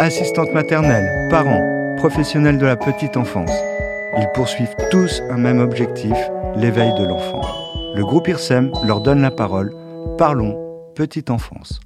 Assistante maternelle, parents, professionnels de la petite enfance, ils poursuivent tous un même objectif, l'éveil de l'enfant. Le groupe IRSEM leur donne la parole. Parlons petite enfance.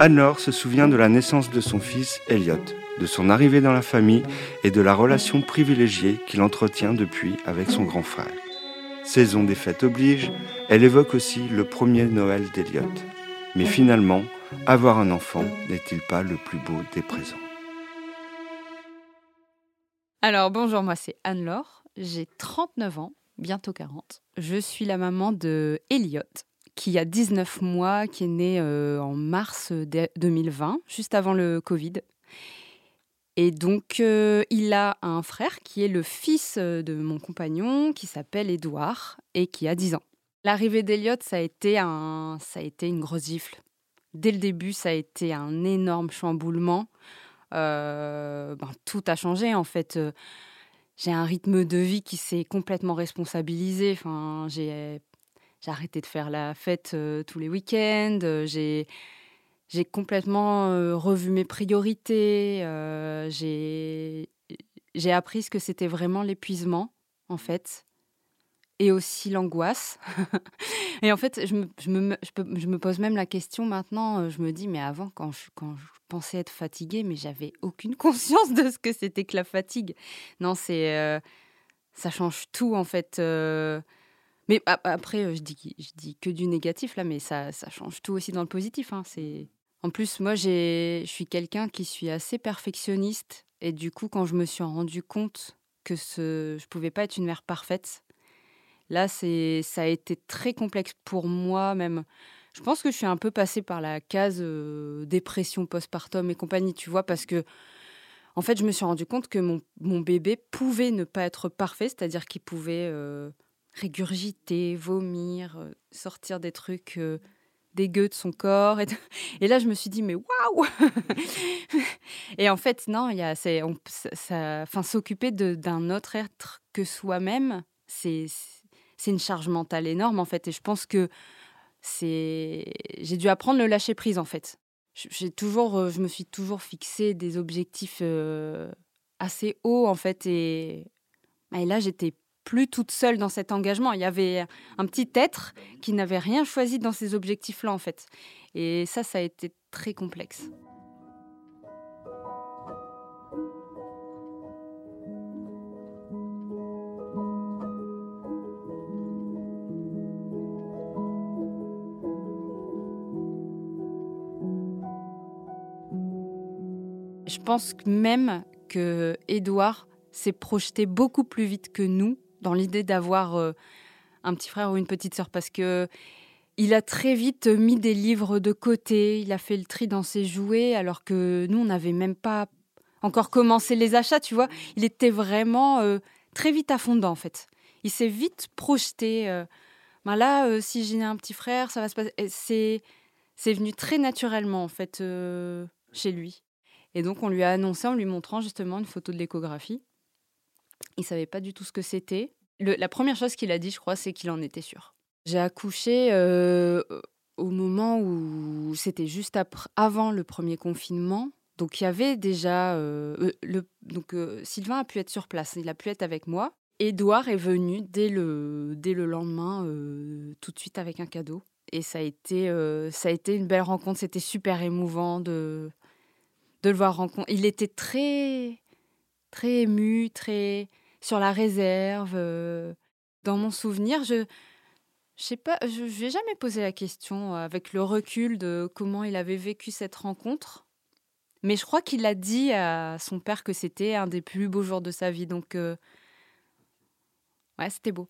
Anne-Laure se souvient de la naissance de son fils Elliot, de son arrivée dans la famille et de la relation privilégiée qu'il entretient depuis avec son grand frère. Saison des fêtes oblige, elle évoque aussi le premier Noël d'Eliot. Mais finalement, avoir un enfant n'est-il pas le plus beau des présents? Alors bonjour, moi c'est Anne-Laure, j'ai 39 ans, bientôt 40. Je suis la maman de Elliot, qui a 19 mois, qui est né euh, en mars 2020, juste avant le Covid. Et donc, euh, il a un frère qui est le fils euh, de mon compagnon, qui s'appelle Édouard et qui a 10 ans. L'arrivée d'Eliott, ça, a été un, ça a été une grosse gifle. Dès le début, ça a été un énorme chamboulement. Euh, ben, tout a changé, en fait. J'ai un rythme de vie qui s'est complètement responsabilisé. Enfin, j'ai, arrêté de faire la fête tous les week-ends. J'ai j'ai complètement revu mes priorités. j'ai appris ce que c'était vraiment l'épuisement, en fait, et aussi l'angoisse. et en fait, je me, je, me, je, me, pose même la question maintenant. Je me dis, mais avant, quand je, quand pensais être fatiguée, mais j'avais aucune conscience de ce que c'était que la fatigue. Non, c'est ça change tout, en fait. mais après, je dis, je dis que du négatif là, mais ça, ça change tout aussi dans le positif. Hein. C'est en plus, moi, je suis quelqu'un qui suis assez perfectionniste. Et du coup, quand je me suis rendu compte que ce, je pouvais pas être une mère parfaite, là, c'est, ça a été très complexe pour moi même. Je pense que je suis un peu passée par la case euh, dépression postpartum et compagnie, tu vois, parce que, en fait, je me suis rendu compte que mon, bébé pouvait ne pas être parfait, c'est-à-dire qu'il pouvait euh, régurgiter, vomir, euh, sortir des trucs dégueu de son corps. Et, là, je me suis dit, mais waouh Et en fait, non, il y a, ça, enfin, s'occuper d'un autre être que soi-même, c'est, c'est une charge mentale énorme, en fait. Et je pense que c'est, j'ai dû apprendre le lâcher prise, en fait. J'ai toujours, euh, je me suis toujours fixé des objectifs euh, assez hauts, en fait. Et, et là, j'étais plus toute seule dans cet engagement. Il y avait un petit être qui n'avait rien choisi dans ces objectifs-là, en fait. Et ça, ça a été très complexe. Pense même que Édouard s'est projeté beaucoup plus vite que nous dans l'idée d'avoir euh, un petit frère ou une petite sœur parce que il a très vite mis des livres de côté, il a fait le tri dans ses jouets alors que nous on n'avait même pas encore commencé les achats, tu vois. Il était vraiment euh, très vite à fond en fait. Il s'est vite projeté. Euh, ben là, si j'ai un petit frère, ça va se passer. C'est c'est venu très naturellement en fait chez lui. Et donc on lui a annoncé en lui montrant justement une photo de l'échographie. Il savait pas du tout ce que c'était. la première chose qu'il a dit, je crois, c'est qu'il en était sûr. J'ai accouché euh, au moment où c'était juste après, avant le premier confinement. Donc il y avait déjà euh, euh, le donc Sylvain a pu être sur place, il a pu être avec moi. Édouard est venu dès le dès le lendemain tout de suite avec un cadeau et ça a été ça a été une belle rencontre, c'était super émouvant de de le voir rencontrer. Il était très très ému, très sur la réserve. Euh. Dans mon souvenir, je je sais pas, je n'ai jamais posé la question euh, avec le recul de comment il avait vécu cette rencontre. Mais je crois qu'il a dit à son père que c'était un des plus beaux jours de sa vie. Donc, euh, ouais, c'était beau.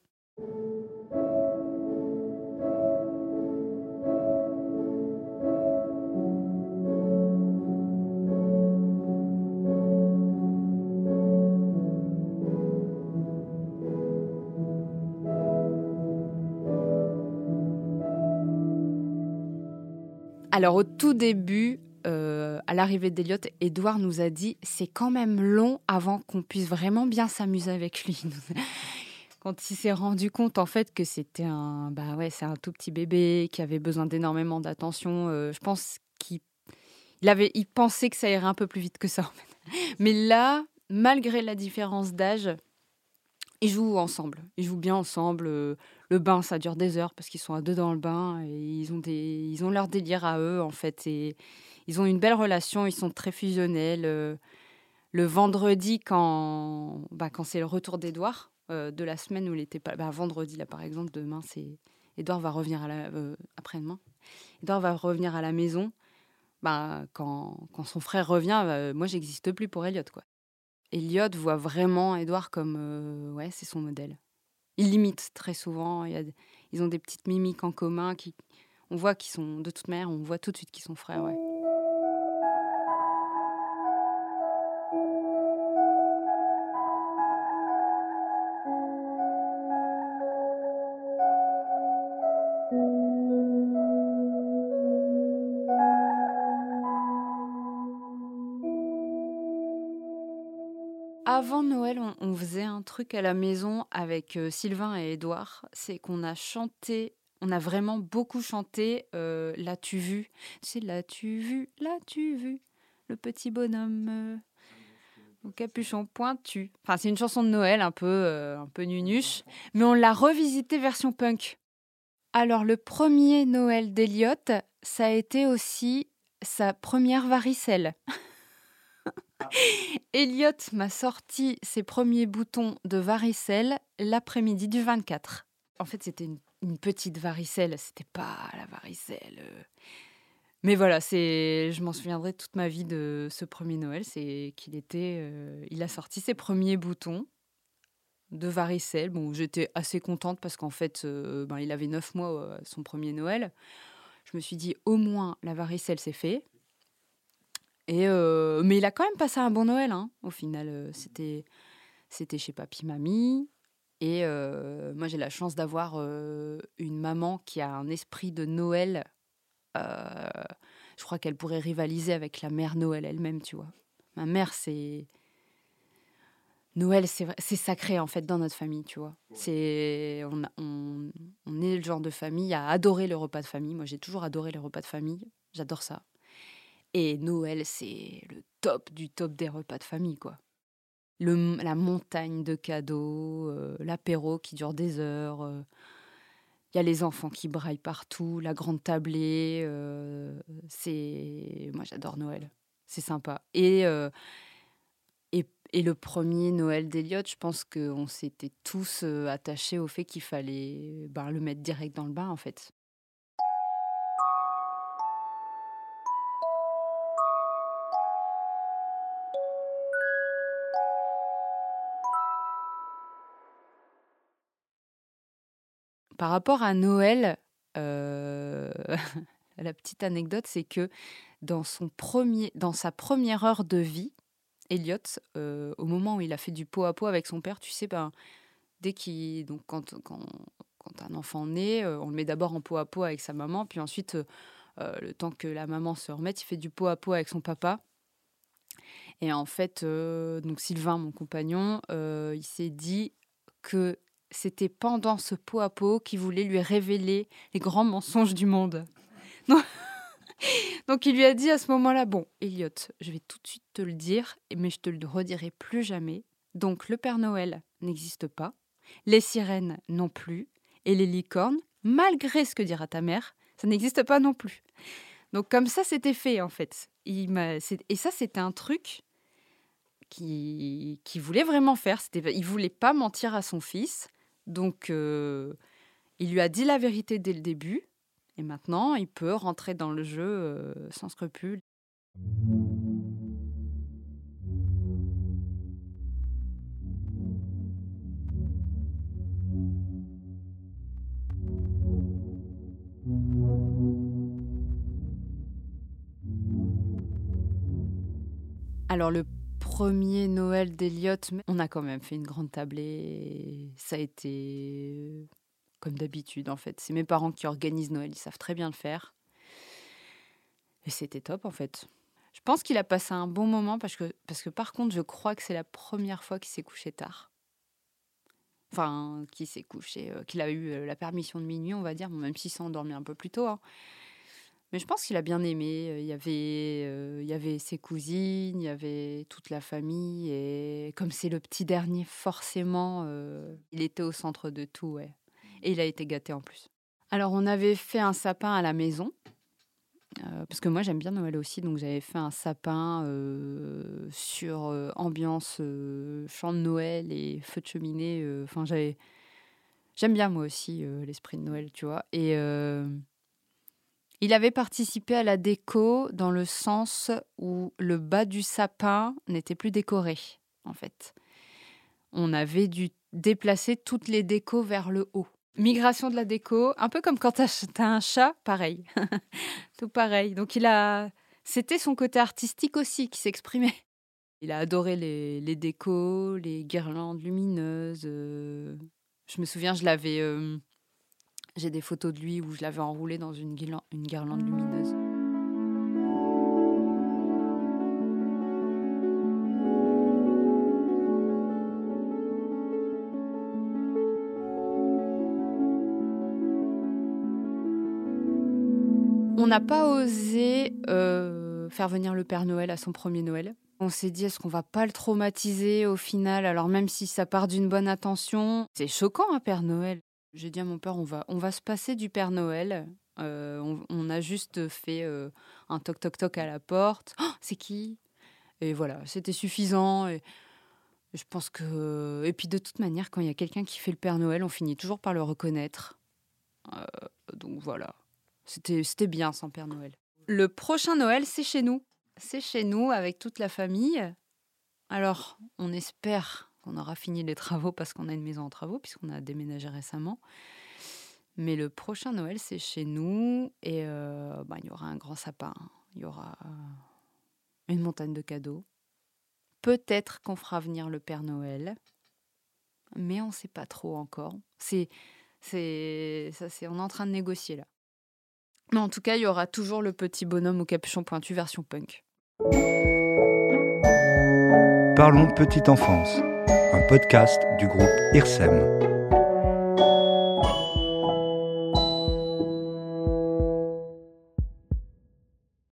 Alors au tout début, euh, à l'arrivée d'Eliott, Edouard nous a dit c'est quand même long avant qu'on puisse vraiment bien s'amuser avec lui. quand il s'est rendu compte en fait que c'était un, bah ouais, c'est un tout petit bébé qui avait besoin d'énormément d'attention. Euh, je pense qu'il il avait, il pensait que ça irait un peu plus vite que ça. Mais là, malgré la différence d'âge, ils jouent ensemble. Ils jouent bien ensemble. Euh, le bain, ça dure des heures parce qu'ils sont à deux dans le bain et ils ont des, ils ont leur délire à eux en fait. Et ils ont une belle relation. Ils sont très fusionnels. Euh, le vendredi, quand, bah, quand c'est le retour d'Edouard, euh, de la semaine où il était pas. Bah, vendredi, là, par exemple, demain, c'est. Edouard va revenir à la. Après-demain. Edouard va revenir à la maison. Bah, quand, quand son frère revient, moi, j'existe plus pour Elliot, quoi. Elliot voit vraiment Edouard comme. ouais, c'est son modèle. Il limite très souvent. Ils ont des petites mimiques en commun qui. On voit qu'ils sont. De toute manière, on voit tout de suite qu'ils sont frères, ouais. Avant Noël, on, faisait un truc à la maison avec euh, Sylvain et Édouard. C'est qu'on a chanté, on a vraiment beaucoup chanté euh, L'as-tu vu? C'est L'as-tu vu? L'as-tu vu? Le petit bonhomme euh, au capuchon pointu. Enfin, c'est une chanson de Noël un peu, un peu nunuche, mais on l'a revisité version punk. Alors, le premier Noël d'Eliott, ça a été aussi sa première varicelle. Elliot m'a sorti ses premiers boutons de varicelle l'après-midi du 24. En fait, c'était une, petite varicelle, c'était pas la varicelle. Euh. Mais voilà, c'est, je m'en souviendrai toute ma vie de ce premier Noël, c'est qu'il était, euh, il a sorti ses premiers boutons de varicelle. Bon, j'étais assez contente parce qu'en fait, euh, ben, il avait neuf mois son premier Noël. Je me suis dit, au moins, la varicelle, c'est fait. Et euh, mais il a quand même passé un bon Noël, hein, au final. Euh, c'était, c'était chez papy, mamie. Et euh, moi, j'ai la chance d'avoir une maman qui a un esprit de Noël. je crois qu'elle pourrait rivaliser avec la mère Noël elle-même, tu vois. Ma mère, c'est. Noël, c'est, sacré, en fait, dans notre famille, tu vois. C'est, on, on, on est le genre de famille à adorer le repas de famille. Moi, j'ai toujours adoré les repas de famille. J'adore ça. Et Noël, c'est le top du top des repas de famille, quoi. La montagne de cadeaux, l'apéro qui dure des heures. Il y a les enfants qui braillent partout, la grande tablée. C'est moi j'adore Noël, c'est sympa. Et, et, et le premier Noël d'Eliott, je pense qu'on s'était tous attachés au fait qu'il fallait ben, le mettre direct dans le bain en fait. Par rapport à Noël, euh, la petite anecdote, c'est que dans, son premier, dans sa première heure de vie, Elliot, euh, au moment où il a fait du pot à pot avec son père, tu sais, ben, dès qu'il. Donc, quand, quand, quand, un enfant naît, euh, on le met d'abord en pot à pot avec sa maman, puis ensuite, le temps que la maman se remette, il fait du pot à pot avec son papa. Et en fait, donc Sylvain, mon compagnon, il s'est dit que c'était pendant ce pot à pot qu'il voulait lui révéler les grands mensonges du monde. Donc, il lui a dit à ce moment-là, bon, Elliot, je vais tout de suite te le dire, mais je te le redirai plus jamais. Donc le Père Noël n'existe pas, les sirènes non plus, et les licornes, malgré ce que dira ta mère, ça n'existe pas non plus. Donc comme ça, c'était fait en fait. Et ça, c'était un truc qui, voulait vraiment faire. Il voulait pas mentir à son fils. Donc, euh, il lui a dit la vérité dès le début, et maintenant, il peut rentrer dans le jeu euh, sans scrupule. Alors le premier Noël d'Eliott, on a quand même fait une grande table et ça a été comme d'habitude en fait. C'est mes parents qui organisent Noël, ils savent très bien le faire. Et c'était top en fait. Je pense qu'il a passé un bon moment parce que, parce que par contre, je crois que c'est la première fois qu'il s'est couché tard. Enfin, qui s'est couché, qu'il a eu la permission de minuit, on va dire, même s'il s'est endormi un peu plus tôt. Hein. Mais je pense qu'il a bien aimé. Il y avait, il y avait ses cousines, il y avait toute la famille. Et comme c'est le petit dernier, forcément, il était au centre de tout. Ouais. Et il a été gâté en plus. Alors, on avait fait un sapin à la maison. parce que moi j'aime bien Noël aussi, donc j'avais fait un sapin sur ambiance chant de Noël et feu de cheminée. Enfin, j'avais, j'aime bien moi aussi l'esprit de Noël, tu vois. Et il avait participé à la déco dans le sens où le bas du sapin n'était plus décoré, en fait. On avait dû déplacer toutes les décos vers le haut. Migration de la déco, un peu comme quand tu as, un chat, pareil. Tout pareil. Donc il a. C'était son côté artistique aussi qui s'exprimait. Il a adoré les, les, décos, les guirlandes lumineuses. Euh. Je me souviens, je l'avais. Euh, j'ai des photos de lui où je l'avais enroulé dans une, guirlande lumineuse. On n'a pas osé euh, faire venir le Père Noël à son premier Noël. On s'est dit, est-ce qu'on va pas le traumatiser au final Alors même si ça part d'une bonne intention, c'est choquant un Père Noël. J'ai dit à mon père, on va, on va se passer du Père Noël. Euh, on, a juste fait euh, un toc toc toc à la porte. Oh, c'est qui? Et voilà, c'était suffisant. Et je pense que. Et puis de toute manière, quand il y a quelqu'un qui fait le Père Noël, on finit toujours par le reconnaître. Euh, donc voilà, c'était c'était bien sans Père Noël. Le prochain Noël, c'est chez nous. C'est chez nous avec toute la famille. Alors, on espère on aura fini les travaux parce qu'on a une maison en travaux, puisqu'on a déménagé récemment. Mais le prochain Noël, c'est chez nous et euh, bah, il y aura un grand sapin, il y aura une montagne de cadeaux. Peut-être qu'on fera venir le Père Noël, mais on ne sait pas trop encore. C'est, ça, c'est, on est en train de négocier là. Mais en tout cas, il y aura toujours le petit bonhomme au capuchon pointu version punk. Parlons petite enfance podcast du groupe IRSEM.